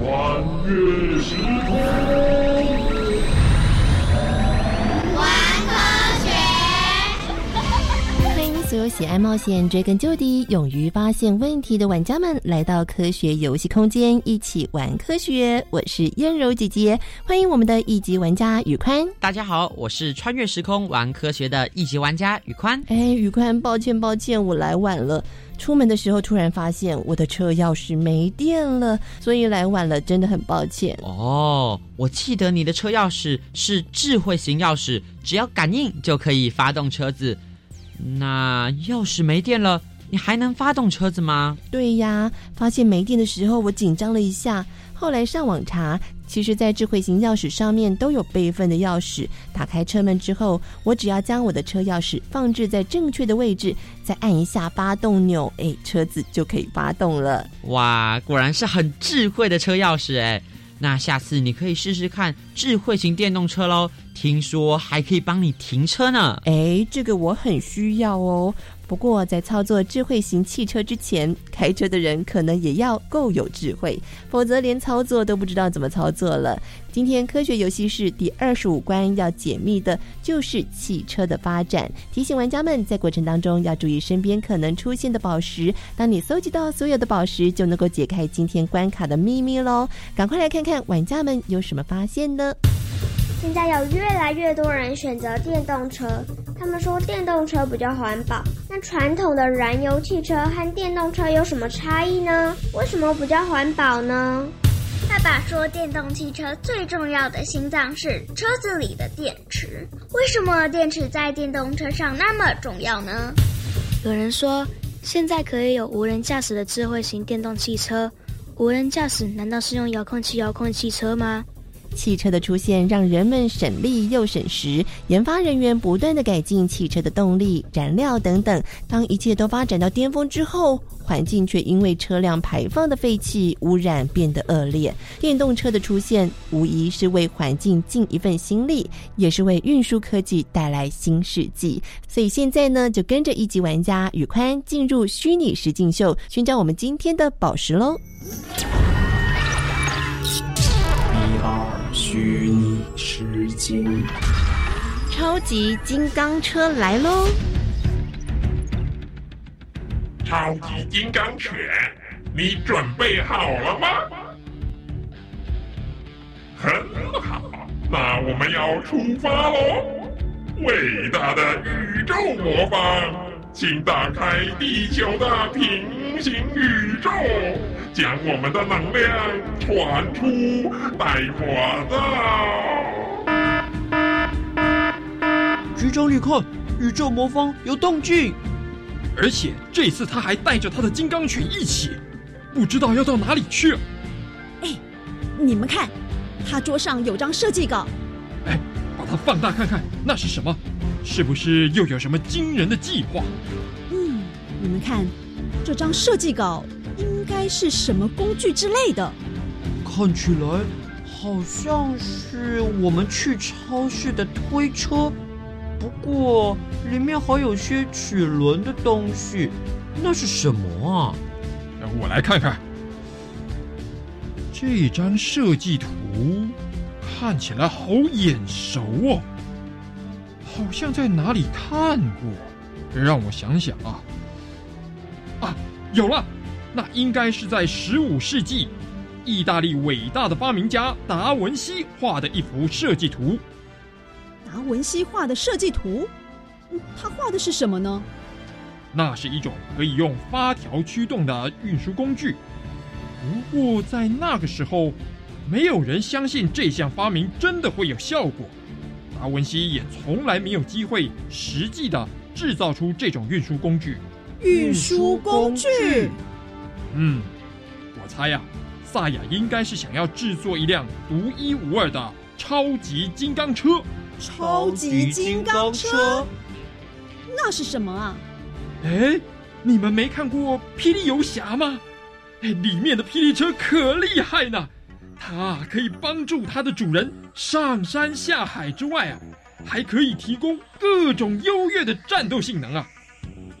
穿越时空，所有喜爱冒险、追根究底、勇于发现问题的玩家们来到科学游戏空间，一起玩科学。我是燕柔姐姐，欢迎我们的一级玩家宇宽。大家好，我是穿越时空玩科学的一级玩家宇宽。哎，宇宽，抱歉抱歉，我来晚了。出门的时候突然发现我的车钥匙没电了，所以来晚了，真的很抱歉。哦，我记得你的车钥匙是智慧型钥匙，只要感应就可以发动车子。那钥匙没电了，你还能发动车子吗？对呀，发现没电的时候我紧张了一下，后来上网查。其实，在智慧型钥匙上面都有备份的钥匙。打开车门之后，我只要将我的车钥匙放置在正确的位置，再按一下发动钮，哎，车子就可以发动了。哇，果然是很智慧的车钥匙哎！那下次你可以试试看智慧型电动车喽，听说还可以帮你停车呢。哎，这个我很需要哦。不过，在操作智慧型汽车之前，开车的人可能也要够有智慧，否则连操作都不知道怎么操作了。今天科学游戏室第二十五关要解密的就是汽车的发展，提醒玩家们在过程当中要注意身边可能出现的宝石。当你搜集到所有的宝石，就能够解开今天关卡的秘密喽！赶快来看看玩家们有什么发现呢？现在有越来越多人选择电动车，他们说电动车比较环保。那传统的燃油汽车和电动车有什么差异呢？为什么不叫环保呢？爸爸说，电动汽车最重要的心脏是车子里的电池。为什么电池在电动车上那么重要呢？有人说，现在可以有无人驾驶的智慧型电动汽车。无人驾驶难道是用遥控器遥控汽车吗？汽车的出现让人们省力又省时，研发人员不断的改进汽车的动力、燃料等等。当一切都发展到巅峰之后，环境却因为车辆排放的废气污染变得恶劣。电动车的出现无疑是为环境尽一份心力，也是为运输科技带来新世纪。所以现在呢，就跟着一级玩家宇宽进入虚拟实境秀，寻找我们今天的宝石喽。二虚拟实境，超级金刚车来喽！超级金刚犬，你准备好了吗？很好，那我们要出发喽！伟大的宇宙魔方，请打开地球的平行宇宙。将我们的能量传出，带火到。局长，你看，宇宙魔方有动静，而且这次他还带着他的金刚犬一起，不知道要到哪里去。哎，你们看，他桌上有张设计稿。哎，把它放大看看，那是什么？是不是又有什么惊人的计划？嗯，你们看，这张设计稿。应该是什么工具之类的？看起来好像是我们去超市的推车，不过里面还有些齿轮的东西，那是什么啊？让我来看看。这张设计图看起来好眼熟哦，好像在哪里看过。让我想想啊，啊，有了！那应该是在十五世纪，意大利伟大的发明家达文西画的一幅设计图。达文西画的设计图，他画的是什么呢？那是一种可以用发条驱动的运输工具。不过在那个时候，没有人相信这项发明真的会有效果。达文西也从来没有机会实际的制造出这种运输工具。运输工具。嗯，我猜呀，萨亚应该是想要制作一辆独一无二的超级金刚车。超级金刚车，那是什么啊？哎，你们没看过《霹雳游侠》吗？哎，里面的霹雳车可厉害呢，它可以帮助它的主人上山下海之外啊，还可以提供各种优越的战斗性能啊。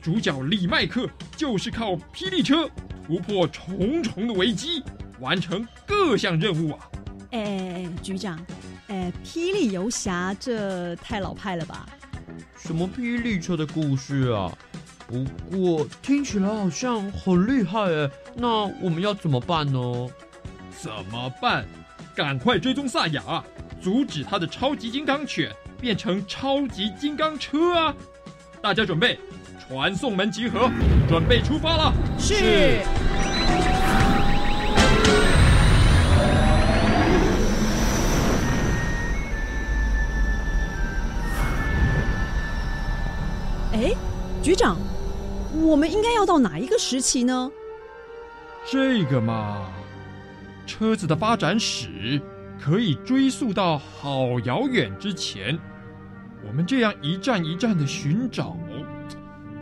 主角李麦克就是靠霹雳车。突破重重的危机，完成各项任务啊！哎，局长，哎，霹雳游侠这太老派了吧？什么霹雳车的故事啊？不过听起来好像很厉害哎。那我们要怎么办呢？怎么办？赶快追踪萨雅，阻止他的超级金刚犬变成超级金刚车啊！大家准备。传送门集合，准备出发了。是。哎，局长，我们应该要到哪一个时期呢？这个嘛，车子的发展史可以追溯到好遥远之前。我们这样一站一站的寻找。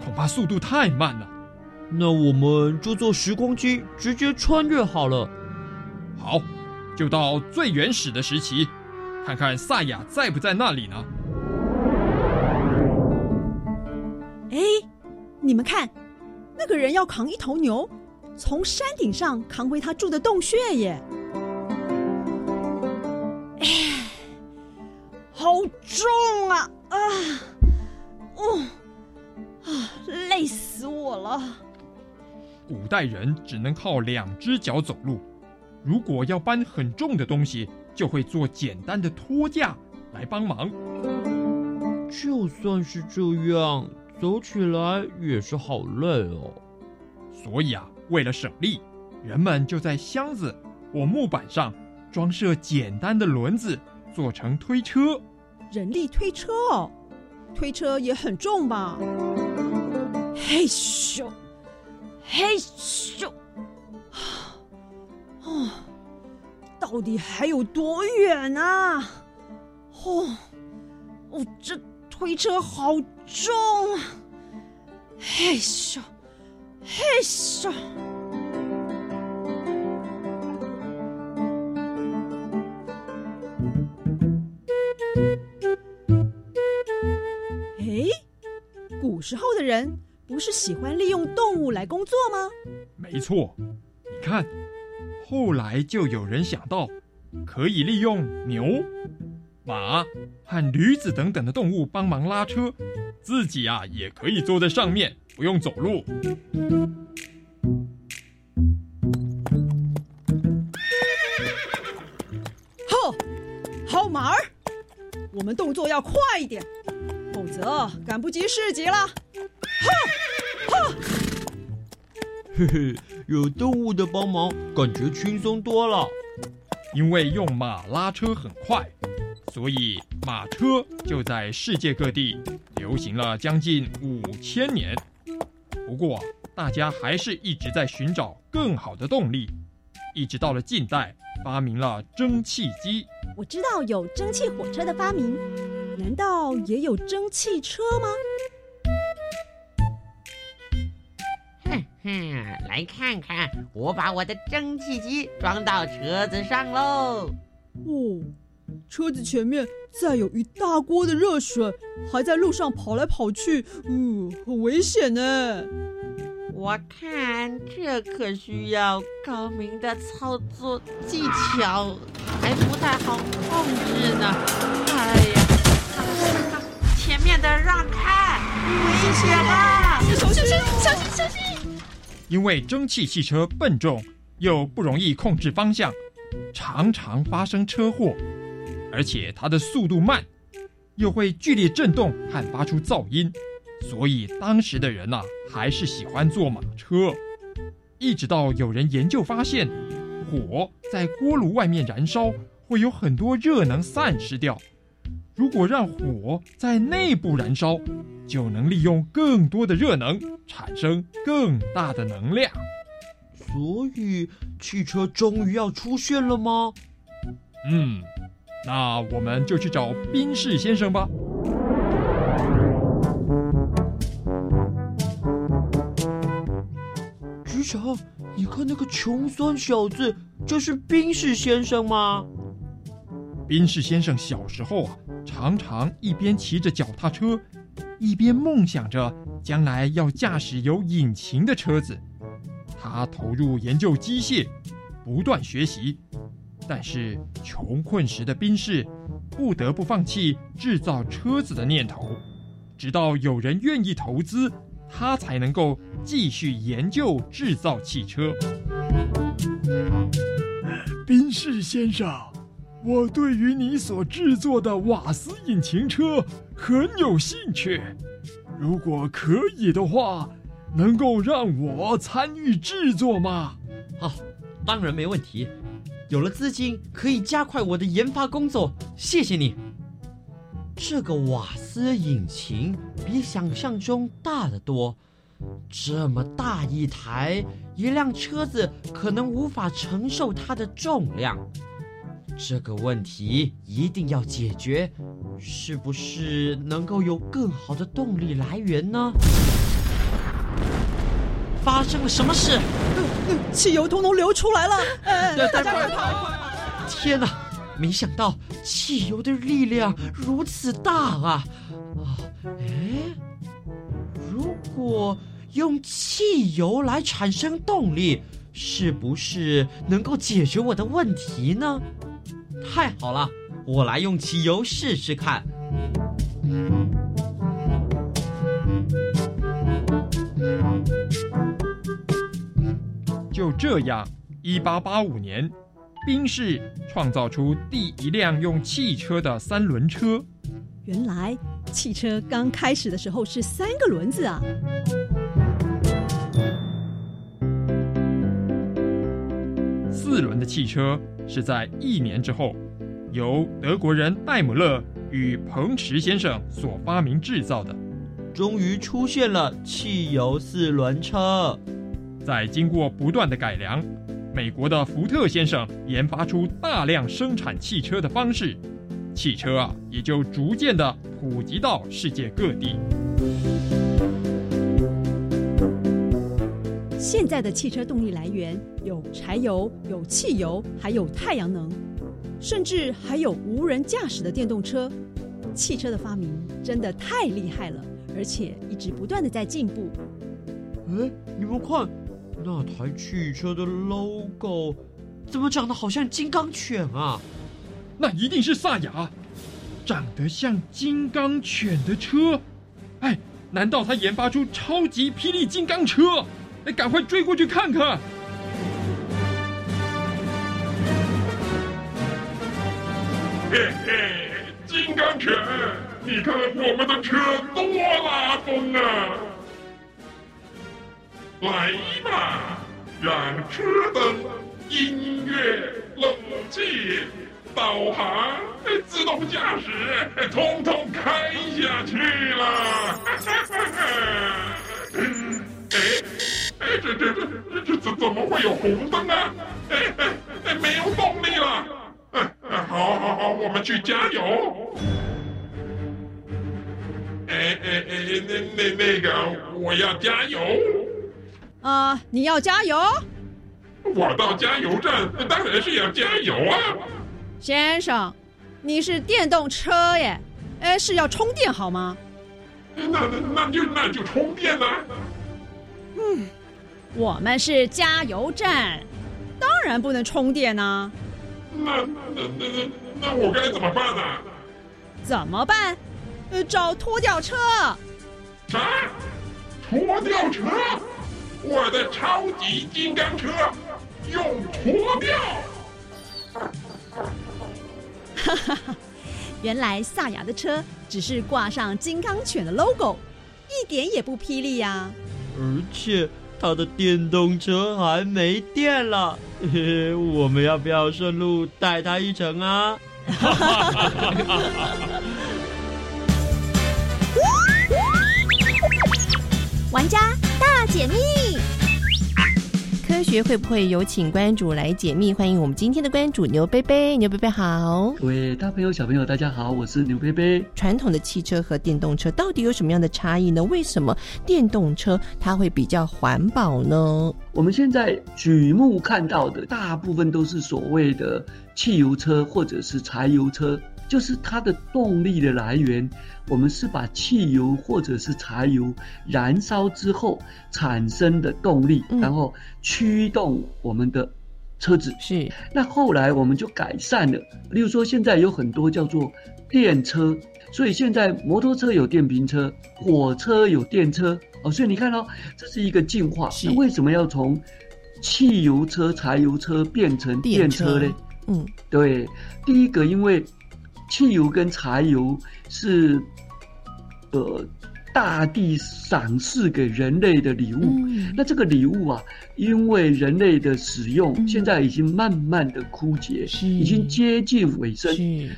恐怕速度太慢了，那我们就坐时光机直接穿越好了。好，就到最原始的时期，看看萨雅在不在那里呢？哎，你们看，那个人要扛一头牛，从山顶上扛回他住的洞穴耶！哎，好重啊！啊，哦。啊，累死我了！古代人只能靠两只脚走路，如果要搬很重的东西，就会做简单的托架来帮忙。就算是这样，走起来也是好累哦。所以啊，为了省力，人们就在箱子或木板上装设简单的轮子，做成推车。人力推车哦，推车也很重吧？嘿咻，嘿咻，哦，到底还有多远啊？哦，哦，这推车好重啊！嘿咻，嘿咻。哎，古时候的人。不是喜欢利用动物来工作吗？没错，你看，后来就有人想到，可以利用牛、马和驴子等等的动物帮忙拉车，自己啊也可以坐在上面，不用走路。吼，好马儿，我们动作要快一点，否则赶不及市集了。哈，哈。嘿嘿，有动物的帮忙，感觉轻松多了。因为用马拉车很快，所以马车就在世界各地流行了将近五千年。不过，大家还是一直在寻找更好的动力，一直到了近代，发明了蒸汽机。我知道有蒸汽火车的发明，难道也有蒸汽车吗？哼哼，来看看，我把我的蒸汽机装到车子上喽。哦，车子前面再有一大锅的热水，还在路上跑来跑去，嗯，很危险呢。我看这可需要高明的操作技巧，还不太好控制呢。哎呀，前面的让开，危险了！小心，小心，小心！因为蒸汽汽车笨重又不容易控制方向，常常发生车祸，而且它的速度慢，又会剧烈震动和发出噪音，所以当时的人呐、还是喜欢坐马车。一直到有人研究发现，火在锅炉外面燃烧，会有很多热能散失掉。如果让火在内部燃烧，就能利用更多的热能，产生更大的能量。所以汽车终于要出现了吗？嗯，那我们就去找宾士先生吧。局长，你看那个穷酸小子，就是宾士先生吗？宾士先生小时候啊，常常一边骑着脚踏车，一边梦想着将来要驾驶有引擎的车子。他投入研究机械，不断学习，但是穷困时的宾士不得不放弃制造车子的念头，直到有人愿意投资，他才能够继续研究制造汽车。宾士先生。我对于你所制作的瓦斯引擎车很有兴趣，如果可以的话，能够让我参与制作吗？好，当然没问题。有了资金，可以加快我的研发工作。谢谢你。这个瓦斯引擎比想象中大得多，这么大一台，一辆车子可能无法承受它的重量。这个问题一定要解决，是不是能够有更好的动力来源呢？发生了什么事？汽油通通流出来了！哎，大家快跑！天哪，没想到汽油的力量如此大啊！啊，哎，如果用汽油来产生动力，是不是能够解决我的问题呢？太好了，我来用汽油试试看。就这样，一八八五年，宾士创造出第一辆用汽车的三轮车。原来汽车刚开始的时候是三个轮子啊！四轮的汽车是在一年之后，由德国人戴姆勒与彭驰先生所发明制造的。终于出现了汽油四轮车。在经过不断的改良，美国的福特先生研发出大量生产汽车的方式，汽车啊也就逐渐的普及到世界各地。现在的汽车动力来源有柴油、有汽油，还有太阳能，甚至还有无人驾驶的电动车。汽车的发明真的太厉害了，而且一直不断的在进步。哎，你们看，那台汽车的 logo 怎么长得好像金刚犬啊？那一定是萨雅，长得像金刚犬的车。哎，难道他研发出超级霹雳金刚车？哎，赶快追过去看看！嘿嘿，金刚犬，你看我们的车多拉风啊！来吧，让车灯、音乐、冷气、导航、自动驾驶，通通开下去了！哎哎，这这这这怎怎么会有红灯啊？哎哎哎，没有动力了！哎哎，好好好，我们去加油！哎哎哎，那那那个，我要加油！啊！你要加油？我到加油站当然是要加油啊！先生，你是电动车耶，哎，是要充电好吗？那那那就那就充电呐！嗯，我们是加油站，当然不能充电呐。那那那那那我该怎么办呢？怎么办？呃，找拖吊车。啥？拖吊车？我的超级金刚车用拖吊。哈哈哈！原来萨雅的车只是挂上金刚犬的 logo，一点也不霹雳呀。而且他的电动车还没电了，嘿嘿，我们要不要顺路带他一程啊？哈哈哈哈哈！玩家大解密，科学会不会有请关主来解密？欢迎我们今天的关主牛贝贝，牛贝贝好，各位大朋友小朋友大家好，我是牛贝贝。传统的汽车和电动车到底有什么样的差异呢？为什么电动车它会比较环保呢？我们现在举目看到的大部分都是所谓的汽油车或者是柴油车。就是它的动力的来源，我们是把汽油或者是柴油燃烧之后产生的动力，然后驱动我们的车子。是。那后来我们就改善了，例如说现在有很多叫做电车，所以现在摩托车有电瓶车，火车有电车。哦，所以你看哦，这是一个进化。那为什么要从汽油车、柴油车变成电车呢？嗯，对，第一个因为。汽油跟柴油是，呃，大地赏赐给人类的礼物。那这个礼物啊，因为人类的使用，现在已经慢慢的枯竭，已经接近尾声。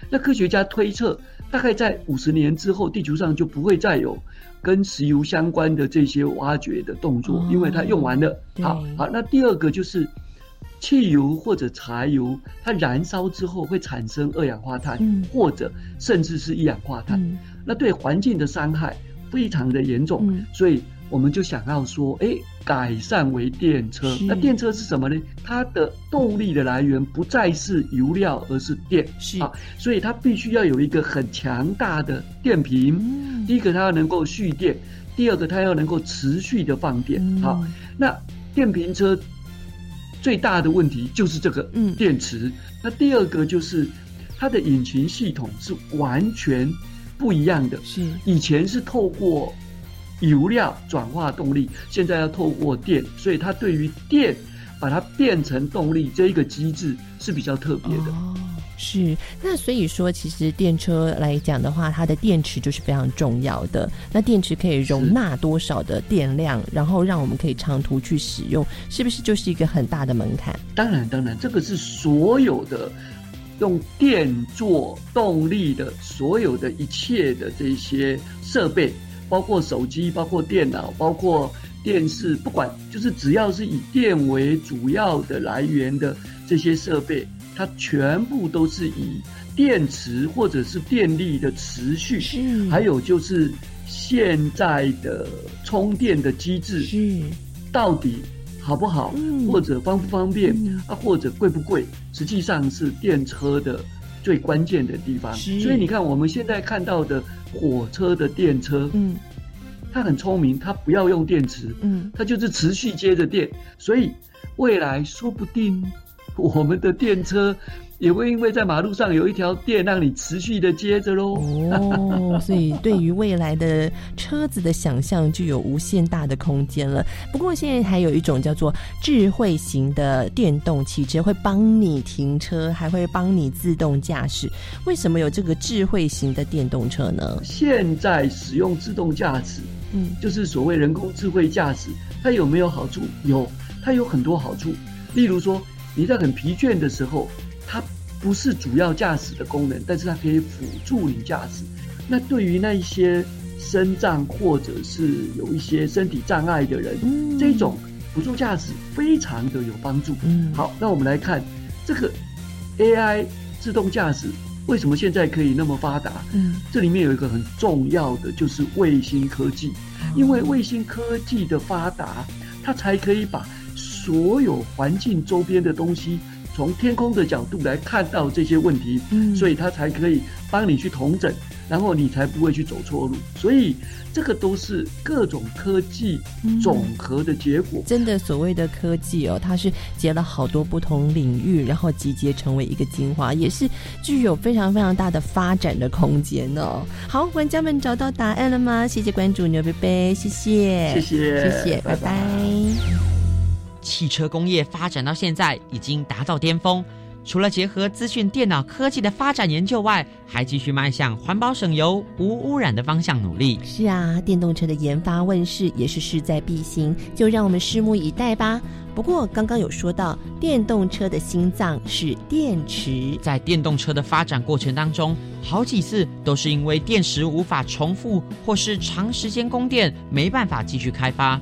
那科学家推测，大概在五十年之后，地球上就不会再有跟石油相关的这些挖掘的动作，因为它用完了。好好，那第二个就是。汽油或者柴油，它燃烧之后会产生二氧化碳，或者甚至是一氧化碳，那对环境的伤害非常的严重。所以我们就想要说，哎，改善为电车。那电车是什么呢？它的动力的来源不再是油料，而是电。是啊，所以它必须要有一个很强大的电瓶。第一个，它要能够蓄电；第二个，它要能够持续的放电。好，那电瓶车。最大的问题就是这个电池。那第二个就是它的引擎系统是完全不一样的。是以前是透过油料转化动力，现在要透过电，所以它对于电把它变成动力这一个机制是比较特别的。是，那所以说，其实电车来讲的话，它的电池就是非常重要的。那电池可以容纳多少的电量，然后让我们可以长途去使用，是不是就是一个很大的门槛？当然，当然，这个是所有的用电做动力的所有的一切的这些设备，包括手机、包括电脑、包括电视，不管就是只要是以电为主要的来源的这些设备。它全部都是以电池或者是电力的持续，还有就是现在的充电的机制，到底好不好，或者方不方便啊，或者贵不贵，实际上是电车的最关键的地方。所以你看，我们现在看到的火车的电车，嗯，它很聪明，它不要用电池，嗯，它就是持续接着电，所以未来说不定。我们的电车。也会因为在马路上有一条电，让你持续的接着喽。哦，所以对于未来的车子的想象就有无限大的空间了。不过现在还有一种叫做智慧型的电动汽车，会帮你停车，还会帮你自动驾驶。为什么有这个智慧型的电动车呢？现在使用自动驾驶，嗯，就是所谓人工智慧驾驶，它有没有好处？有，它有很多好处。例如说，你在很疲倦的时候。它不是主要驾驶的功能，但是它可以辅助你驾驶。那对于那一些身障或者是有一些身体障碍的人，这种辅助驾驶非常的有帮助。好，那我们来看这个 AI 自动驾驶为什么现在可以那么发达？嗯，这里面有一个很重要的就是卫星科技，因为卫星科技的发达，它才可以把所有环境周边的东西。从天空的角度来看到这些问题，嗯，所以他才可以帮你去同整，然后你才不会去走错路。所以这个都是各种科技总和的结果。真的，所谓的科技哦，它是结了好多不同领域，然后集结成为一个精华，也是具有非常非常大的发展的空间哦。好，玩家们找到答案了吗？谢谢关注牛贝贝，谢谢，谢谢，谢谢，拜拜。汽车工业发展到现在已经达到巅峰，除了结合资讯电脑科技的发展研究外，还继续迈向环保省油、无污染的方向努力。是啊，电动车的研发问世也是势在必行，就让我们拭目以待吧。不过刚刚有说到，电动车的心脏是电池，在电动车的发展过程当中，好几次都是因为电池无法重复，或是长时间供电，没办法继续开发。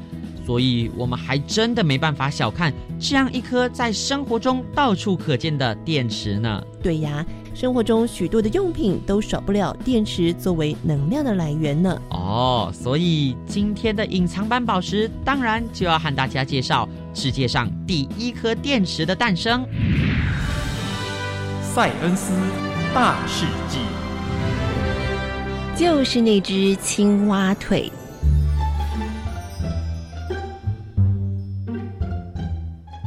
所以，我们还真的没办法小看这样一颗在生活中到处可见的电池呢。对呀，生活中许多的用品都少不了电池作为能量的来源呢。哦，所以今天的隐藏版宝石，当然就要和大家介绍世界上第一颗电池的诞生——塞恩斯大世纪，就是那只青蛙腿。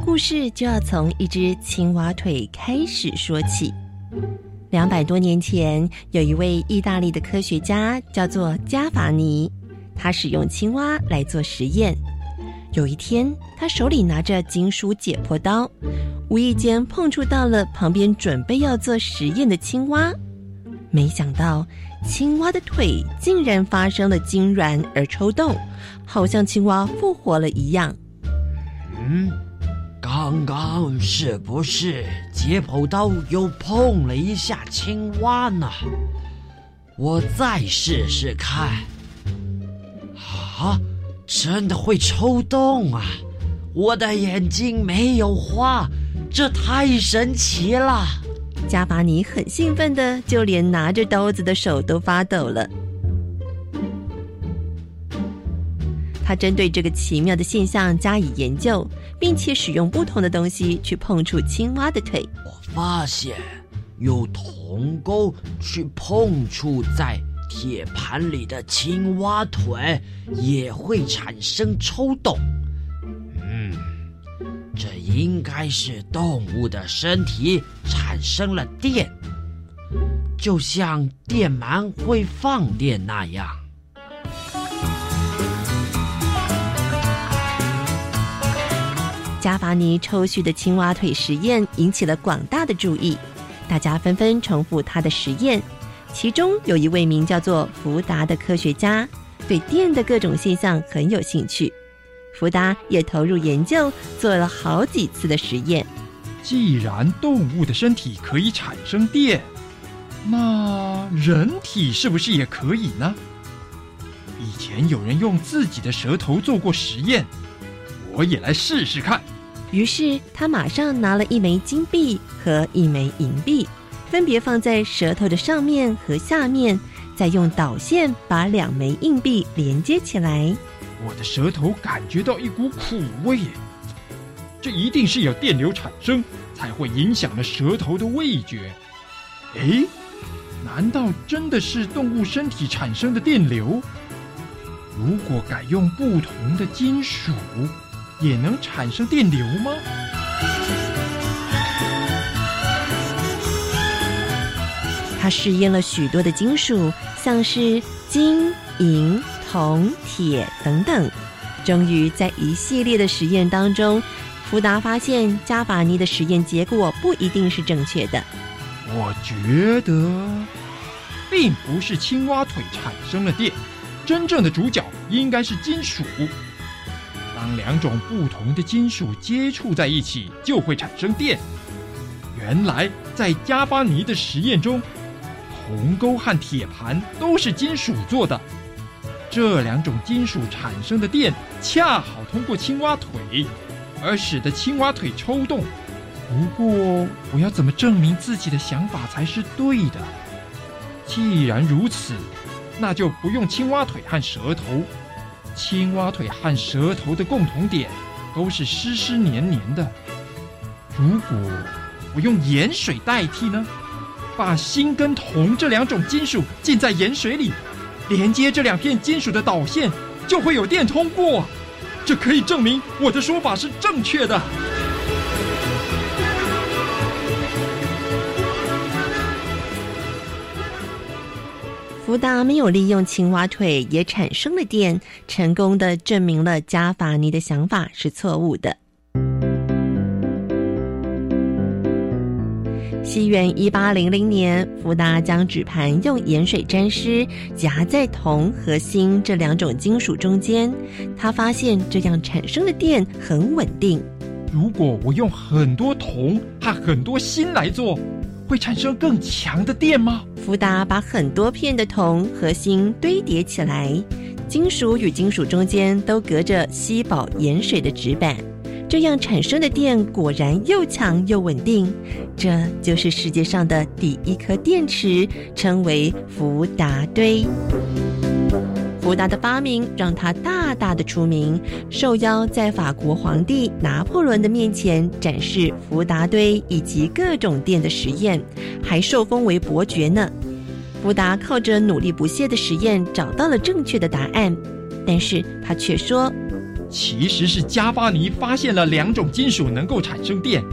故事就要从一只青蛙腿开始说起。两百多年前，有一位意大利的科学家叫做加法尼，他使用青蛙来做实验。有一天，他手里拿着金属解剖刀，无意间碰触到了旁边准备要做实验的青蛙，没想到青蛙的腿竟然发生了痉挛而抽动，好像青蛙复活了一样。嗯。刚刚是不是解剖刀又碰了一下青蛙呢？我再试试看。啊，真的会抽动啊！我的眼睛没有花，这太神奇了！加巴尼很兴奋的，就连拿着刀子的手都发抖了。他针对这个奇妙的现象加以研究，并且使用不同的东西去碰触青蛙的腿。我发现，用铜钩去碰触在铁盘里的青蛙腿，也会产生抽动。嗯，这应该是动物的身体产生了电，就像电鳗会放电那样。加法尼抽蓄的青蛙腿实验引起了广大的注意，大家纷纷重复他的实验。其中有一位名叫做福达的科学家，对电的各种现象很有兴趣。福达也投入研究，做了好几次的实验。既然动物的身体可以产生电，那人体是不是也可以呢？以前有人用自己的舌头做过实验。我也来试试看。于是他马上拿了一枚金币和一枚银币，分别放在舌头的上面和下面，再用导线把两枚硬币连接起来。我的舌头感觉到一股苦味，这一定是有电流产生，才会影响了舌头的味觉。诶，难道真的是动物身体产生的电流？如果改用不同的金属？也能产生电流吗？他试验了许多的金属像是金银铜铁等等终于在一系列的实验当中福达发现加法尼的实验结果不一定是正确的。我觉得并不是青蛙腿产生了电真正的主角应该是金属。当两种不同的金属接触在一起，就会产生电。原来在加巴尼的实验中，铜钩和铁盘都是金属做的。这两种金属产生的电恰好通过青蛙腿，而使得青蛙腿抽动。不过，我要怎么证明自己的想法才是对的？既然如此，那就不用青蛙腿和舌头。青蛙腿和舌头的共同点都是湿湿黏黏的。如果我用盐水代替呢？把锌跟铜这两种金属浸在盐水里。连接这两片金属的导线就会有电通过，这可以证明我的说法是正确的。福达没有利用青蛙腿也产生了电，成功的证明了加法尼的想法是错误的。西元一八零零年，福达将纸盘用盐水沾湿，夹在铜和锌这两种金属中间。他发现这样产生的电很稳定。如果我用很多铜和很多锌来做，会产生更强的电吗？福达把很多片的铜和锌堆叠起来，金属与金属中间都隔着吸饱盐水的纸板。这样产生的电果然又强又稳定，这就是世界上的第一颗电池，称为福达堆。福达的发明让他大大的出名，受邀在法国皇帝拿破仑的面前展示福达堆以及各种电的实验，还受封为伯爵呢。福达靠着努力不懈的实验找到了正确的答案，但是他却说。其实是加巴尼发现了两种金属能够产生电，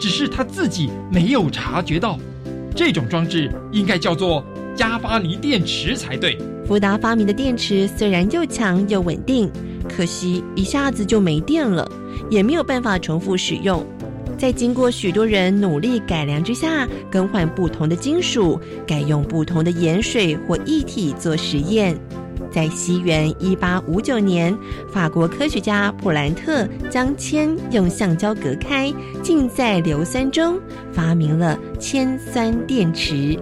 只是他自己没有察觉到。这种装置应该叫做加巴尼电池才对。福达发明的电池虽然又强又稳定，可惜一下子就没电了，也没有办法重复使用。在经过许多人努力改良之下，更换不同的金属，改用不同的盐水或液体做实验。在西元一八五九年，法国科学家普兰特将铅用橡胶隔开，浸在硫酸中，发明了铅酸电池。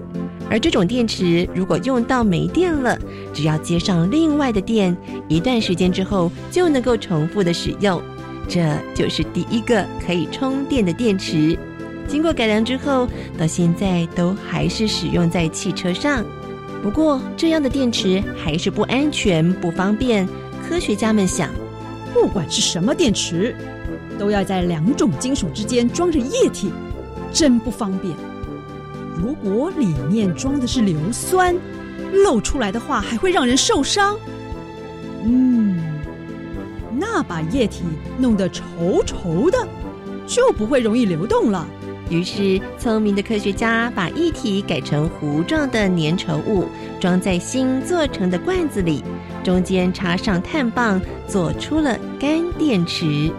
而这种电池如果用到没电了，只要接上另外的电，一段时间之后就能够重复的使用。这就是第一个可以充电的电池。经过改良之后，到现在都还是使用在汽车上。不过，这样的电池还是不安全、不方便。科学家们想，不管是什么电池，都要在两种金属之间装着液体，真不方便。如果里面装的是硫酸，漏出来的话还会让人受伤。嗯，那把液体弄得稠稠的，就不会容易流动了。于是，聪明的科学家把液体改成糊状的粘稠物，装在新做成的罐子里，中间插上碳棒，做出了干电池。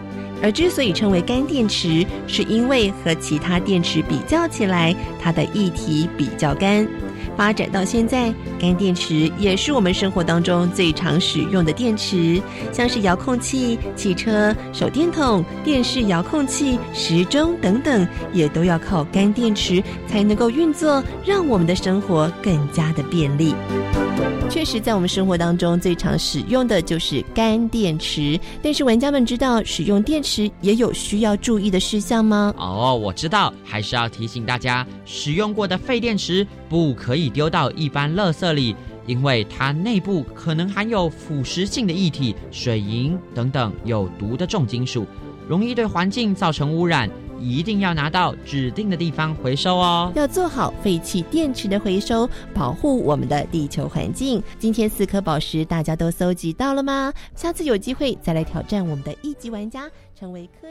而之所以称为干电池，是因为和其他电池比较起来，它的液体比较干。发展到现在，干电池也是我们生活当中最常使用的电池，像是遥控器、汽车、手电筒、电视遥控器、时钟等等，也都要靠干电池才能够运作，让我们的生活更加的便利。确实，在我们生活当中最常使用的就是干电池。但是，玩家们知道使用电池也有需要注意的事项吗？哦，我知道，还是要提醒大家，使用过的废电池不可以丢到一般垃圾里，因为它内部可能含有腐蚀性的液体、水银等等有毒的重金属，容易对环境造成污染。一定要拿到指定的地方回收哦！要做好废弃电池的回收，保护我们的地球环境。今天四颗宝石大家都搜集到了吗？下次有机会再来挑战我们的一级玩家，成为科。